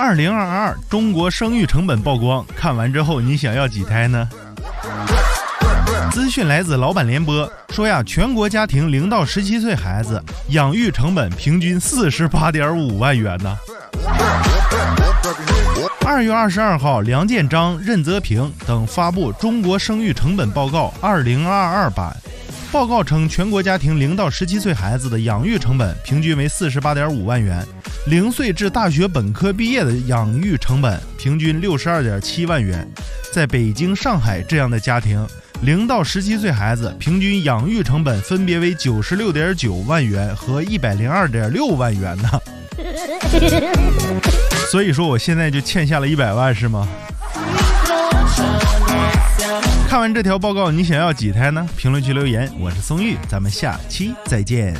二零二二中国生育成本曝光，看完之后你想要几胎呢？资讯来自老板联播，说呀，全国家庭零到十七岁孩子养育成本平均四十八点五万元呢。二月二十二号，梁建章、任泽平等发布《中国生育成本报告（二零二二版）》。报告称，全国家庭零到十七岁孩子的养育成本平均为四十八点五万元，零岁至大学本科毕业的养育成本平均六十二点七万元。在北京、上海这样的家庭，零到十七岁孩子平均养育成本分别为九十六点九万元和一百零二点六万元呢。所以说，我现在就欠下了一百万，是吗？看完这条报告，你想要几胎呢？评论区留言，我是松玉，咱们下期再见。